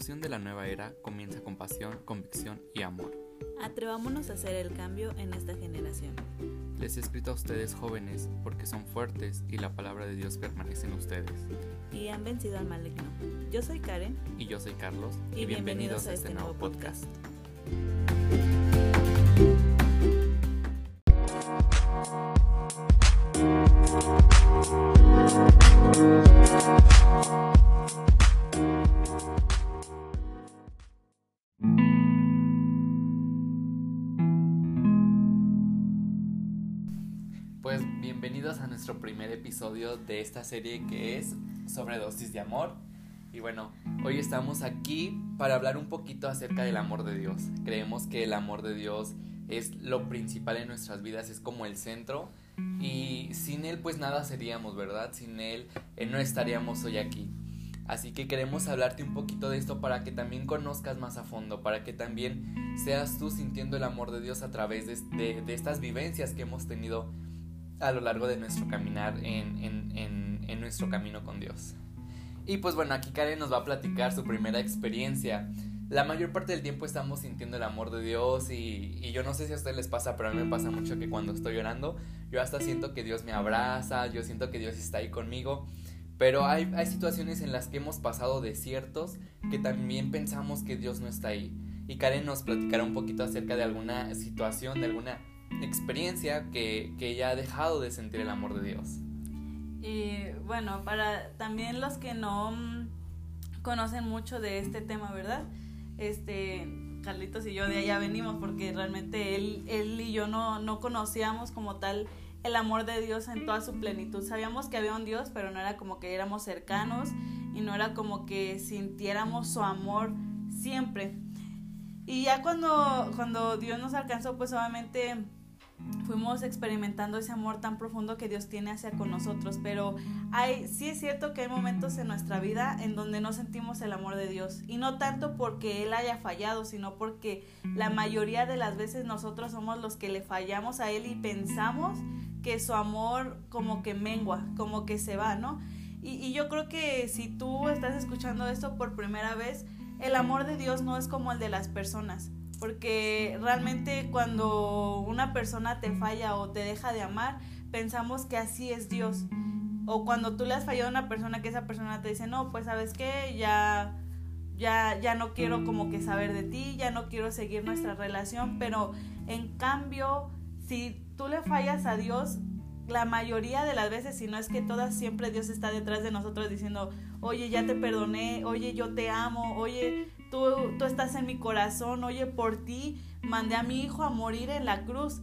revolución de la nueva era comienza con pasión, convicción y amor. Atrevámonos a hacer el cambio en esta generación. Les he escrito a ustedes jóvenes porque son fuertes y la palabra de Dios permanece en ustedes. Y han vencido al maligno. Yo soy Karen. Y yo soy Carlos. Y, bienvenidos, a, este, este nuevo podcast. Bienvenidos a nuestro primer episodio de esta serie que es Sobredosis de Amor. Y bueno, hoy estamos aquí para hablar un poquito acerca del amor de Dios. Creemos que el amor de Dios es lo principal en nuestras vidas, es como el centro. Y sin Él pues nada seríamos, ¿verdad? Sin Él eh, no estaríamos hoy aquí. Así que queremos hablarte un poquito de esto para que también conozcas más a fondo, para que también seas tú sintiendo el amor de Dios a través de, de estas vivencias que hemos tenido a lo largo de nuestro caminar en, nuestro camino con Dios. Y pues bueno, aquí Karen nos va a platicar su primera experiencia. La mayor parte del tiempo estamos sintiendo el amor de Dios y, yo no sé si a ustedes les pasa, pero a mí me pasa mucho que cuando estoy llorando, yo hasta siento que Dios me abraza, yo siento que Dios está ahí conmigo. Pero hay, hay situaciones en las que hemos pasado desiertos que también pensamos que Dios no está ahí. Y Karen nos platicará un poquito acerca de alguna situación, de alguna experiencia que, que ella ha dejado de sentir el amor de Dios. Y bueno, para también los que no mm, conocen mucho de este tema, ¿verdad? Este, Carlitos y yo de allá venimos porque realmente él, él y yo no, no conocíamos como tal el amor de Dios en toda su plenitud. Sabíamos que había un Dios, pero no era como que éramos cercanos y no era como que sintiéramos su amor siempre. Y ya cuando, cuando Dios nos alcanzó, pues obviamente fuimos experimentando ese amor tan profundo que Dios tiene hacia con nosotros, pero hay sí es cierto que hay momentos en nuestra vida en donde no sentimos el amor de Dios y no tanto porque él haya fallado, sino porque la mayoría de las veces nosotros somos los que le fallamos a él y pensamos que su amor como que mengua, como que se va, ¿no? Y, y yo creo que si tú estás escuchando esto por primera vez, el amor de Dios no es como el de las personas porque realmente cuando una persona te falla o te deja de amar, pensamos que así es Dios. O cuando tú le has fallado a una persona que esa persona te dice, no, pues sabes qué, ya, ya, ya no quiero como que saber de ti, ya no quiero seguir nuestra relación, pero en cambio, si tú le fallas a Dios, la mayoría de las veces, si no es que todas, siempre Dios está detrás de nosotros diciendo, oye, ya te perdoné, oye, yo te amo, oye, tú, tú estás en mi corazón, oye, por ti mandé a mi hijo a morir en la cruz.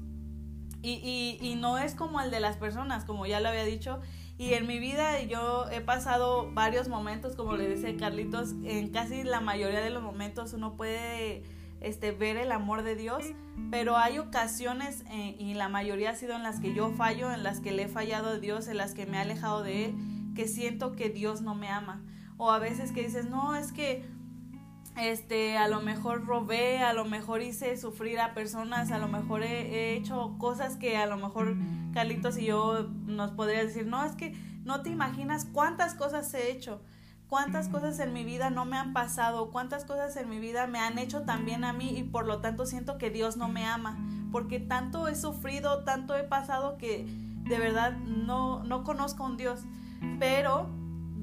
Y, y, no es como el de las personas, como ya lo había dicho. Y en mi vida yo he pasado varios momentos, como le dice Carlitos, en casi la mayoría de los momentos uno puede este, ver el amor de Dios, pero hay ocasiones, eh, y la mayoría ha sido en las que yo fallo, en las que le he fallado a Dios, en las que me he alejado de Él, que siento que Dios no me ama. O a veces que dices, no, es que este, a lo mejor robé, a lo mejor hice sufrir a personas, a lo mejor he, hecho cosas que a lo mejor Carlitos y yo nos podría decir, no, es que no te imaginas cuántas cosas he hecho, cuántas cosas en mi vida no me han pasado, cuántas cosas en mi vida me han hecho también a mí y por lo tanto siento que Dios no me ama, porque tanto he sufrido, tanto he pasado que de verdad no, no conozco a un Dios, pero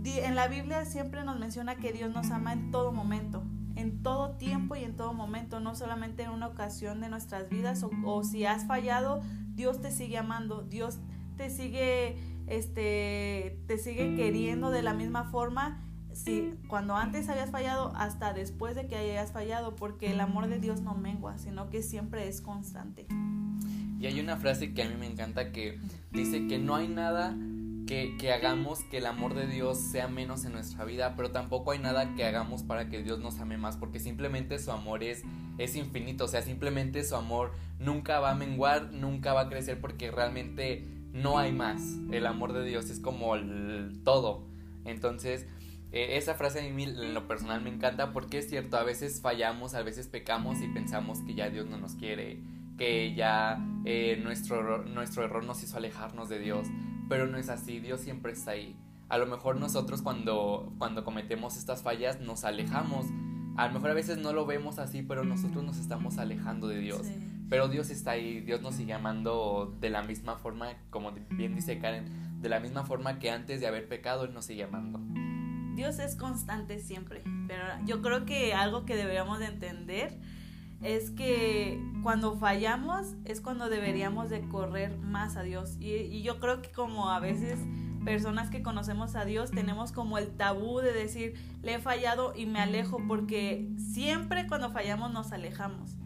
en la Biblia siempre nos menciona que Dios nos ama en todo momento en todo tiempo y en todo momento, no solamente en una ocasión de nuestras vidas o, si has fallado, Dios te sigue amando, Dios te sigue, este, te sigue queriendo de la misma forma si cuando antes habías fallado hasta después de que hayas fallado, porque el amor de Dios no mengua, sino que siempre es constante. Y hay una frase que a mí me encanta que dice que no hay nada que, hagamos que el amor de Dios sea menos en nuestra vida, pero tampoco hay nada que hagamos para que Dios nos ame más, porque simplemente su amor es, es infinito, o sea, simplemente su amor nunca va a menguar, nunca va a crecer, porque realmente no hay más. El amor de Dios es como todo. Entonces, eh, esa frase a mí en lo personal me encanta porque es cierto, a veces fallamos, a veces pecamos y pensamos que ya Dios no nos quiere, que ya eh, nuestro, nuestro error nos hizo alejarnos de Dios pero no es así, Dios siempre está ahí. A lo mejor nosotros cuando, cuando cometemos estas fallas nos alejamos, a lo mejor a veces no lo vemos así, pero nosotros nos estamos alejando de Dios. Pero Dios está ahí, Dios nos sigue amando de la misma forma, como bien dice Karen, de la misma forma que antes de haber pecado, Él nos sigue amando. Dios es constante siempre, pero yo creo que algo que deberíamos de entender es que cuando fallamos es cuando deberíamos de correr más a Dios. Y, yo creo que como a veces personas que conocemos a Dios tenemos como el tabú de decir, le he fallado y me alejo, porque siempre cuando fallamos nos alejamos.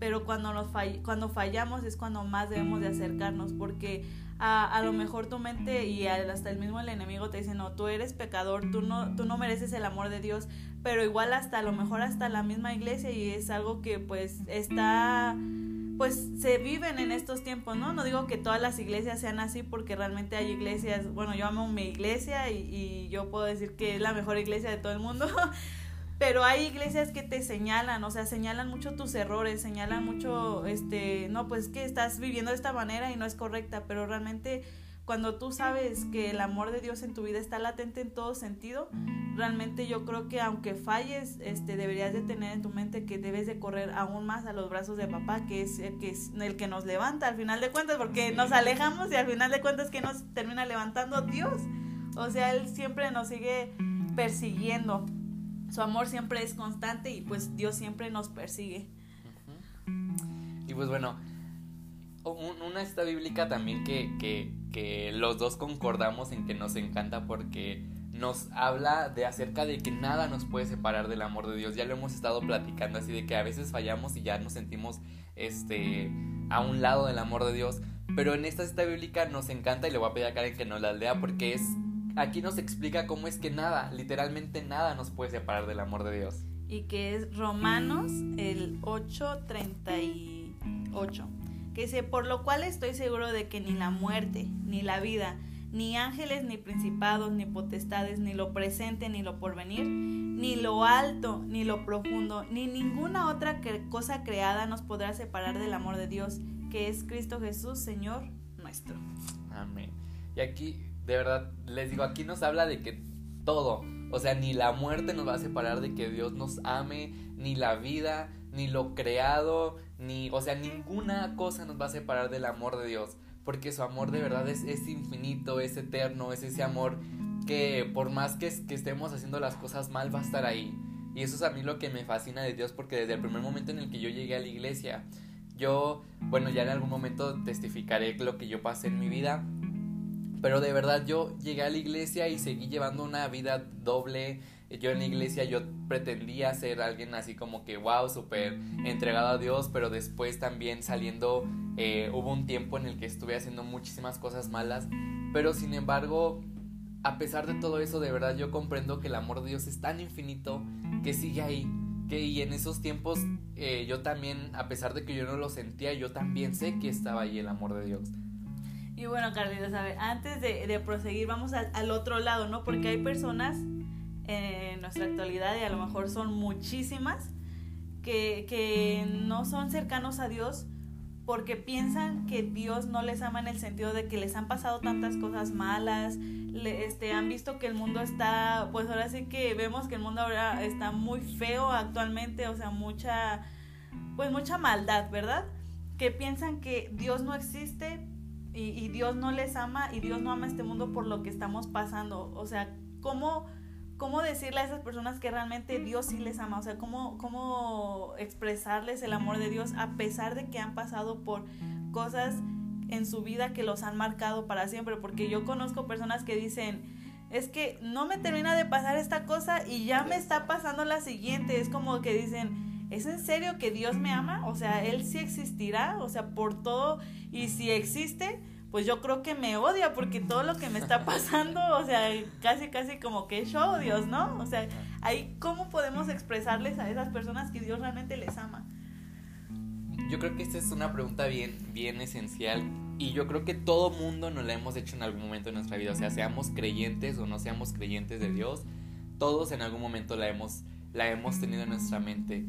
Pero cuando, nos cuando fallamos es cuando más debemos de acercarnos, porque a, a, lo mejor tu mente y hasta el mismo el enemigo te dice, no, tú eres pecador, tú no, tú no mereces el amor de Dios, pero igual hasta a lo mejor hasta la misma iglesia y es algo que pues está pues se viven en estos tiempos, ¿no? No digo que todas las iglesias sean así porque realmente hay iglesias, bueno, yo amo mi iglesia y, y yo puedo decir que es la mejor iglesia de todo el mundo, pero hay iglesias que te señalan, o sea, señalan mucho tus errores, señalan mucho, este, no, pues que estás viviendo de esta manera y no es correcta, pero realmente cuando tú sabes que el amor de Dios en tu vida está latente en todo sentido, realmente yo creo que aunque falles, este, deberías de tener en tu mente que debes de correr aún más a los brazos de papá, que es el que, es el que nos levanta al final de cuentas, porque nos alejamos y al final de cuentas que nos termina levantando Dios. O sea, Él siempre nos sigue persiguiendo. Su amor siempre es constante y pues Dios siempre nos persigue. Y pues bueno, una esta bíblica también que, que, que, los dos concordamos en que nos encanta porque nos habla de acerca de que nada nos puede separar del amor de Dios. Ya lo hemos estado platicando así de que a veces fallamos y ya nos sentimos este a un lado del amor de Dios. Pero en esta cita bíblica nos encanta y le voy a pedir a Karen que nos la lea porque es aquí nos explica cómo es que nada, literalmente nada nos puede separar del amor de Dios. Y que es Romanos el 8:38 que dice, por lo cual estoy seguro de que ni la muerte, ni la vida, ni ángeles, ni principados, ni potestades, ni lo presente, ni lo porvenir, ni lo alto, ni lo profundo, ni ninguna otra cosa creada nos podrá separar del amor de Dios, que es Cristo Jesús, Señor nuestro. Amén. Y aquí, de verdad, les digo, aquí nos habla de que todo, o sea, ni la muerte nos va a separar de que Dios nos ame, ni la vida, ni lo creado, ni, o sea, ninguna cosa nos va a separar del amor de Dios, porque su amor de verdad es, es infinito, es eterno, es ese amor que por más que, que estemos haciendo las cosas mal va a estar ahí. Y eso es a mí lo que me fascina de Dios, porque desde el primer momento en el que yo llegué a la iglesia, yo, bueno, ya en algún momento testificaré lo que yo pasé en mi vida, pero de verdad yo llegué a la iglesia y seguí llevando una vida doble, yo en la iglesia yo pretendía ser alguien así como que wow, súper entregado a Dios, pero después también saliendo eh, hubo un tiempo en el que estuve haciendo muchísimas cosas malas, pero sin embargo, a pesar de todo eso, de verdad yo comprendo que el amor de Dios es tan infinito que sigue ahí. Que, y en esos tiempos eh, yo también, a pesar de que yo no lo sentía, yo también sé que estaba ahí el amor de Dios. Y bueno, Carlitos, a ver, antes de, de proseguir, vamos al, al otro lado, ¿no? Porque hay personas en nuestra actualidad y a lo mejor son muchísimas que, que no son cercanos a Dios porque piensan que Dios no les ama en el sentido de que les han pasado tantas cosas malas, le, este, han visto que el mundo está, pues ahora sí que vemos que el mundo ahora está muy feo actualmente, o sea, mucha, pues mucha maldad, ¿verdad? Que piensan que Dios no existe y, y Dios no les ama y Dios no ama este mundo por lo que estamos pasando, o sea, ¿cómo cómo decirle a esas personas que realmente Dios sí les ama, o sea, cómo, cómo expresarles el amor de Dios a pesar de que han pasado por cosas en su vida que los han marcado para siempre, porque yo conozco personas que dicen, es que no me termina de pasar esta cosa y ya me está pasando la siguiente, es como que dicen, ¿es en serio que Dios me ama? O sea, Él sí existirá, o sea, por todo, y si existe, pues yo creo que me odia porque todo lo que me está pasando, o sea, casi, casi como que yo, Dios, ¿no? O sea, ahí, ¿cómo podemos expresarles a esas personas que Dios realmente les ama? Yo creo que esta es una pregunta bien, bien esencial y yo creo que todo mundo nos la hemos hecho en algún momento de nuestra vida, o sea, seamos creyentes o no seamos creyentes de Dios, todos en algún momento la hemos, la hemos tenido en nuestra mente.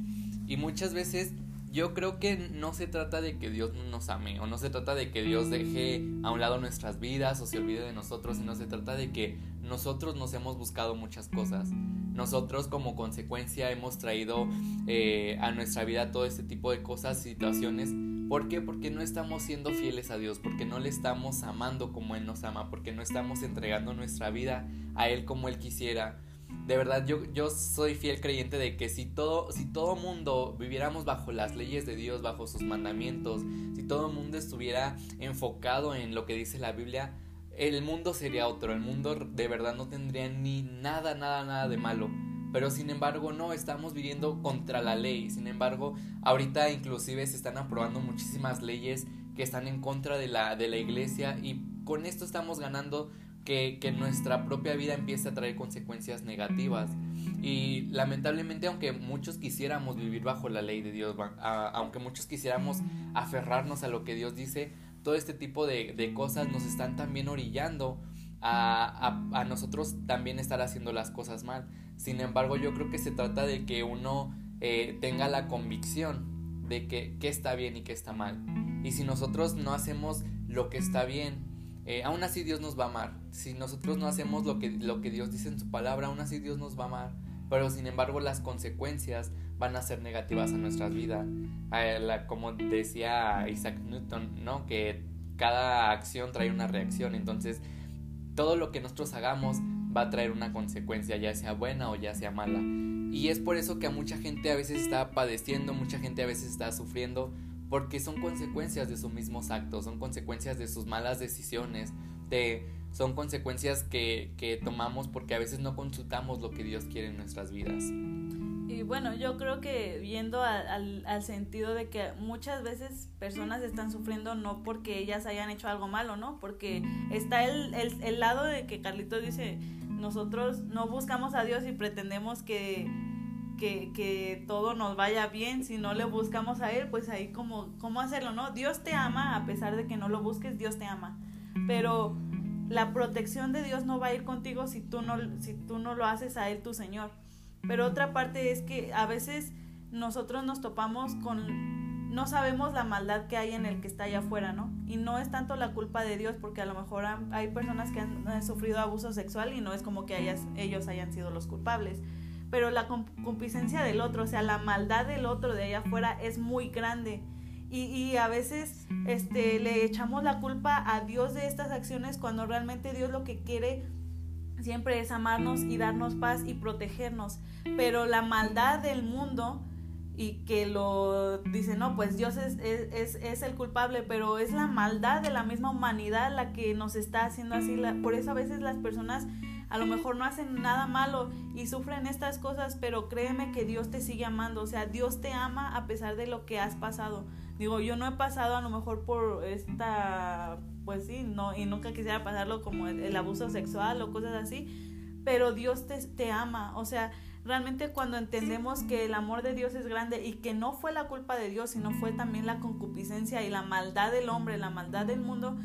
Y muchas veces yo creo que no se trata de que Dios nos ame o no se trata de que Dios deje a un lado nuestras vidas o se olvide de nosotros, sino se trata de que nosotros nos hemos buscado muchas cosas. Nosotros como consecuencia hemos traído eh, a nuestra vida todo este tipo de cosas, situaciones. ¿Por qué? Porque no estamos siendo fieles a Dios, porque no le estamos amando como Él nos ama, porque no estamos entregando nuestra vida a Él como Él quisiera de verdad yo, yo soy fiel creyente de que si todo, si todo mundo viviéramos bajo las leyes de Dios, bajo sus mandamientos, si todo el mundo estuviera enfocado en lo que dice la Biblia, el mundo sería otro, el mundo de verdad no tendría ni nada, nada, nada de malo. Pero sin embargo no, estamos viviendo contra la ley. Sin embargo, ahorita inclusive se están aprobando muchísimas leyes que están en contra de la, de la iglesia y con esto estamos ganando que, nuestra propia vida empiece a traer consecuencias negativas. Y lamentablemente, aunque muchos quisiéramos vivir bajo la ley de Dios, aunque muchos quisiéramos aferrarnos a lo que Dios dice, todo este tipo de, cosas nos están también orillando a, nosotros también estar haciendo las cosas mal. Sin embargo, yo creo que se trata de que uno eh, tenga la convicción de que, que está bien y que está mal. Y si nosotros no hacemos lo que está bien, eh, aún así Dios nos va a amar. Si nosotros no hacemos lo que, lo que Dios dice en su palabra, aún así Dios nos va a amar. Pero sin embargo las consecuencias van a ser negativas a nuestras vidas. como decía Isaac Newton, ¿no? Que cada acción trae una reacción. Entonces todo lo que nosotros hagamos va a traer una consecuencia, ya sea buena o ya sea mala. Y es por eso que a mucha gente a veces está padeciendo, mucha gente a veces está sufriendo, porque son consecuencias de sus mismos actos, son consecuencias de sus malas decisiones, de, son consecuencias que, que tomamos porque a veces no consultamos lo que Dios quiere en nuestras vidas. Y bueno, yo creo que viendo al, al, sentido de que muchas veces personas están sufriendo no porque ellas hayan hecho algo malo, ¿no? Porque está el, el, el lado de que Carlitos dice, nosotros no buscamos a Dios y pretendemos que que, que, todo nos vaya bien, si no le buscamos a Él, pues ahí como, ¿cómo hacerlo? ¿No? Dios te ama, a pesar de que no lo busques, Dios te ama. Pero la protección de Dios no va a ir contigo si tú no, si tú no lo haces a Él tu Señor. Pero otra parte es que a veces nosotros nos topamos con, no sabemos la maldad que hay en el que está allá afuera, ¿no? Y no es tanto la culpa de Dios, porque a lo mejor hay personas que han, sufrido abuso sexual y no es como que ellos hayan sido los culpables pero la complicencia del otro, o sea, la maldad del otro de allá afuera es muy grande. Y, y, a veces este, le echamos la culpa a Dios de estas acciones cuando realmente Dios lo que quiere siempre es amarnos y darnos paz y protegernos. Pero la maldad del mundo y que lo dice, no, pues Dios es, es, es, el culpable, pero es la maldad de la misma humanidad la que nos está haciendo así. por eso a veces las personas a lo mejor no hacen nada malo y sufren estas cosas, pero créeme que Dios te sigue amando, o sea, Dios te ama a pesar de lo que has pasado. Digo, yo no he pasado a lo mejor por esta, pues sí, no, y nunca quisiera pasarlo como el, abuso sexual o cosas así, pero Dios te, te ama, o sea, realmente cuando entendemos que el amor de Dios es grande y que no fue la culpa de Dios, sino fue también la concupiscencia y la maldad del hombre, la maldad del mundo,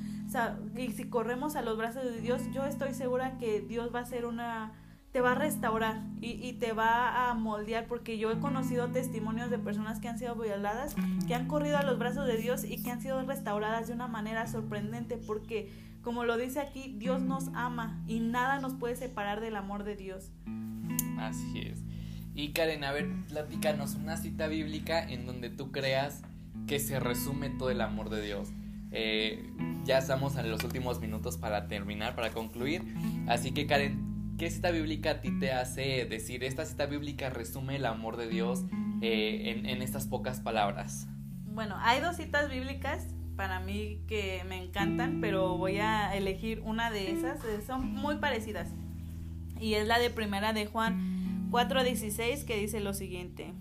y si corremos a los brazos de Dios, yo estoy segura que Dios va a ser una, te va a restaurar y, y, te va a moldear porque yo he conocido testimonios de personas que han sido violadas, que han corrido a los brazos de Dios y que han sido restauradas de una manera sorprendente porque como lo dice aquí, Dios nos ama y nada nos puede separar del amor de Dios. Así es. Y Karen, a ver, platícanos una cita bíblica en donde tú creas que se resume todo el amor de Dios. Eh, ya estamos en los últimos minutos para terminar, para concluir. Así que Karen, ¿qué cita bíblica a ti te hace decir, esta cita bíblica resume el amor de Dios eh, en, en estas pocas palabras? Bueno, hay dos citas bíblicas para mí que me encantan, pero voy a elegir una de esas. Son muy parecidas. Y es la de primera de Juan 4:16 que dice lo siguiente.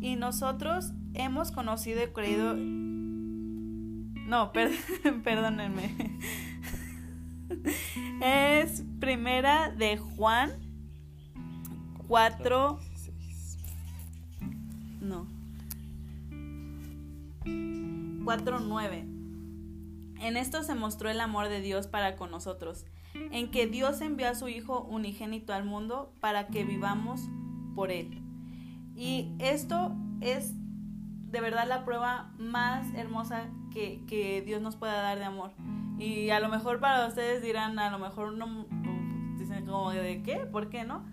Y nosotros hemos conocido y creído no, perdónenme. Es primera de Juan 4. No. 4.9. En esto se mostró el amor de Dios para con nosotros, en que Dios envió a su Hijo unigénito al mundo para que vivamos por Él. Y esto es de verdad la prueba más hermosa que, que Dios nos pueda dar de amor. Y a lo mejor para ustedes dirán, a lo mejor no, dicen como de qué, ¿por qué no?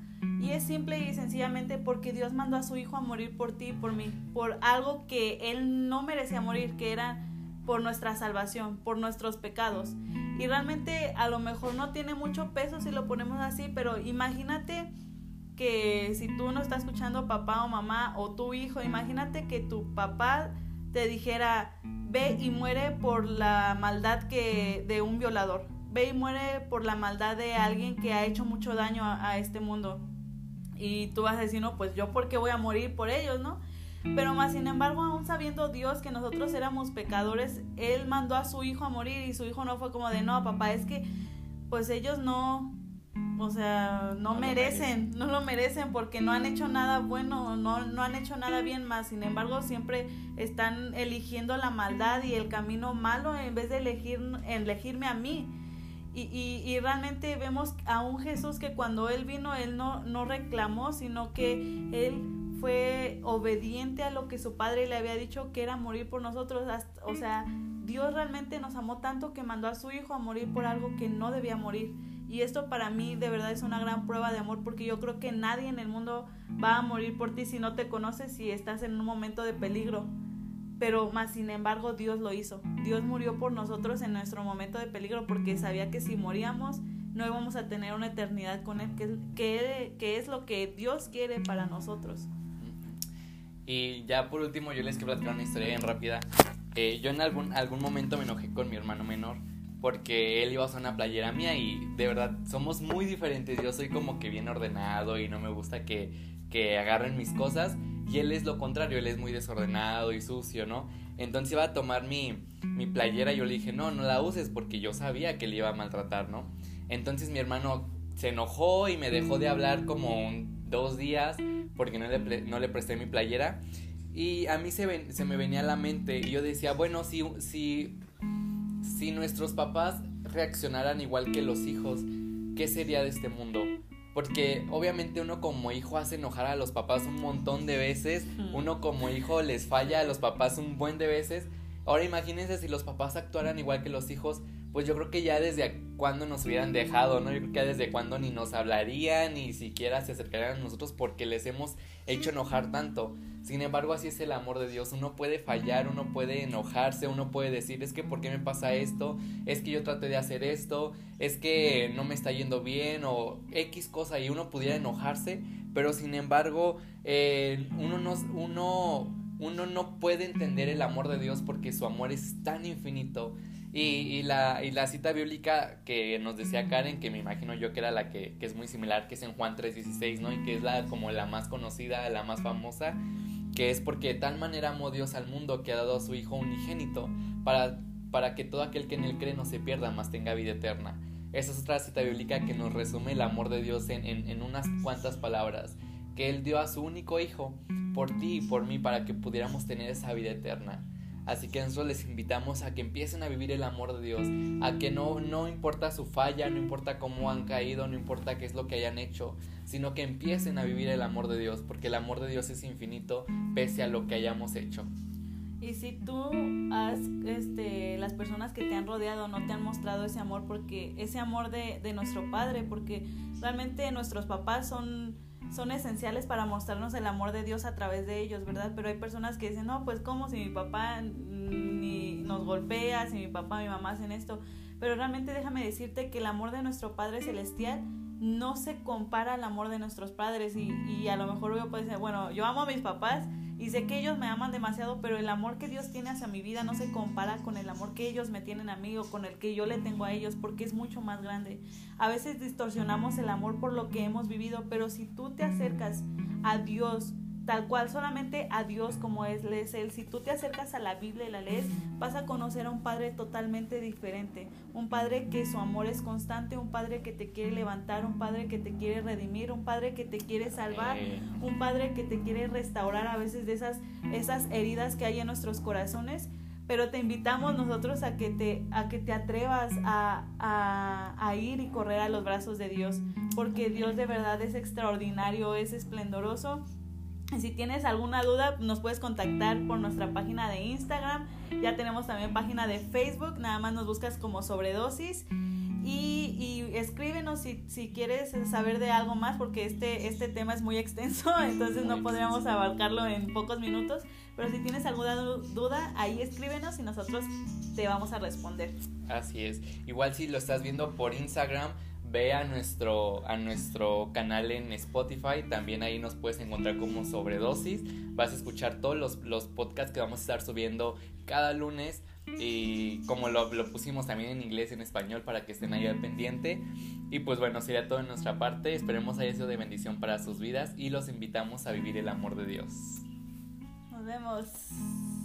Y es simple y sencillamente porque Dios mandó a su Hijo a morir por ti por mí, por algo que Él no merecía morir, que era por nuestra salvación, por nuestros pecados. Y realmente a lo mejor no tiene mucho peso si lo ponemos así, pero imagínate que si tú no estás escuchando papá o mamá o tu hijo, imagínate que tu papá te dijera, ve y muere por la maldad que de un violador, ve y muere por la maldad de alguien que ha hecho mucho daño a, a este mundo. Y tú vas a decir, no, pues yo por qué voy a morir por ellos, ¿no? Pero más sin embargo, aún sabiendo Dios que nosotros éramos pecadores, Él mandó a su hijo a morir y su hijo no fue como de, no, papá, es que pues ellos no, o sea, no, merecen, no lo merecen porque no han hecho nada bueno, no, no han hecho nada bien más. Sin embargo, siempre están eligiendo la maldad y el camino malo en vez de elegir, elegirme a mí. Y, y, y, realmente vemos a un Jesús que cuando Él vino, Él no, no reclamó, sino que Él fue obediente a lo que su padre le había dicho que era morir por nosotros. O sea, Dios realmente nos amó tanto que mandó a su Hijo a morir por algo que no debía morir. Y esto para mí de verdad es una gran prueba de amor porque yo creo que nadie en el mundo va a morir por ti si no te conoces, si estás en un momento de peligro pero más sin embargo Dios lo hizo. Dios murió por nosotros en nuestro momento de peligro porque sabía que si moríamos no íbamos a tener una eternidad con Él, que, que, es lo que Dios quiere para nosotros. Y ya por último yo les quiero platicar una historia bien rápida. Eh, yo en algún, algún momento me enojé con mi hermano menor porque él iba a usar una playera mía y de verdad somos muy diferentes. Yo soy como que bien ordenado y no me gusta que, que agarren mis cosas y él es lo contrario, él es muy desordenado y sucio, ¿no? Entonces iba a tomar mi, mi playera y yo le dije, no, no la uses porque yo sabía que le iba a maltratar, ¿no? Entonces mi hermano se enojó y me dejó de hablar como dos días porque no le, no le presté mi playera. Y a mí se, se me venía a la mente y yo decía, bueno, si, si, si nuestros papás reaccionaran igual que los hijos, ¿qué sería de este mundo? Porque obviamente uno como hijo hace enojar a los papás un montón de veces. Uno como hijo les falla a los papás un buen de veces. Ahora imagínense si los papás actuaran igual que los hijos, pues yo creo que ya desde cuando nos hubieran dejado, ¿no? Yo creo que ya desde cuando ni nos hablarían, ni siquiera se acercarían a nosotros porque les hemos hecho enojar tanto. Sin embargo, así es el amor de Dios. Uno puede fallar, uno puede enojarse, uno puede decir, es que ¿por qué me pasa esto? Es que yo traté de hacer esto, es que no me está yendo bien o X cosa y uno pudiera enojarse, pero sin embargo, eh, uno, no, uno, uno no puede entender el amor de Dios porque su amor es tan infinito. Y, y, la, y la cita bíblica que nos decía Karen, que me imagino yo que era la que, que es muy similar, que es en Juan 3.16, ¿no? Y que es la como la más conocida, la más famosa, que es porque de tal manera amó Dios al mundo que ha dado a su Hijo unigénito para, para que todo aquel que en él cree no se pierda, más tenga vida eterna. Esa es otra cita bíblica que nos resume el amor de Dios en, en, en unas cuantas palabras, que Él dio a su único Hijo por ti y por mí para que pudiéramos tener esa vida eterna. Así que nosotros les invitamos a que empiecen a vivir el amor de Dios, a que no, no importa su falla, no importa cómo han caído, no importa qué es lo que hayan hecho, sino que empiecen a vivir el amor de Dios, porque el amor de Dios es infinito pese a lo que hayamos hecho. Y si tú has, este, las personas que te han rodeado no te han mostrado ese amor, porque ese amor de, de nuestro Padre, porque realmente nuestros papás son son esenciales para mostrarnos el amor de Dios a través de ellos, ¿verdad? Pero hay personas que dicen, no, pues como si mi papá ni nos golpea, si mi papá, mi mamá hacen esto. Pero realmente déjame decirte que el amor de nuestro Padre Celestial no se compara al amor de nuestros padres y, y a lo mejor yo puedo decir, bueno, yo amo a mis papás y sé que ellos me aman demasiado, pero el amor que Dios tiene hacia mi vida no se compara con el amor que ellos me tienen a mí o con el que yo le tengo a ellos, porque es mucho más grande. A veces distorsionamos el amor por lo que hemos vivido, pero si tú te acercas a Dios, tal cual solamente a Dios como es, es Él. Si tú te acercas a la Biblia y la lees, vas a conocer a un Padre totalmente diferente. Un Padre que su amor es constante, un Padre que te quiere levantar, un Padre que te quiere redimir, un Padre que te quiere salvar, un Padre que te quiere restaurar a veces de esas, esas heridas que hay en nuestros corazones pero te invitamos nosotros a que te, a que te atrevas a, a, a, ir y correr a los brazos de Dios, porque Dios de verdad es extraordinario, es esplendoroso Si tienes alguna duda, nos puedes contactar por nuestra página de Instagram. Ya tenemos también página de Facebook. Nada más nos buscas como sobredosis. Y, escríbenos si, si, quieres saber de algo más, porque este, este tema es muy extenso, entonces no podríamos abarcarlo en pocos minutos. Pero si tienes alguna duda, ahí escríbenos y nosotros te vamos a responder. Así es. Igual si lo estás viendo por Instagram, ve a nuestro, a nuestro canal en Spotify, también ahí nos puedes encontrar como sobredosis, vas a escuchar todos los, los podcasts que vamos a estar subiendo cada lunes y como lo, lo, pusimos también en inglés y en español para que estén ahí al pendiente. Y pues bueno, sería todo en nuestra parte. Esperemos haya sido de bendición para sus vidas y los invitamos a vivir el amor de Dios. Nos vemos.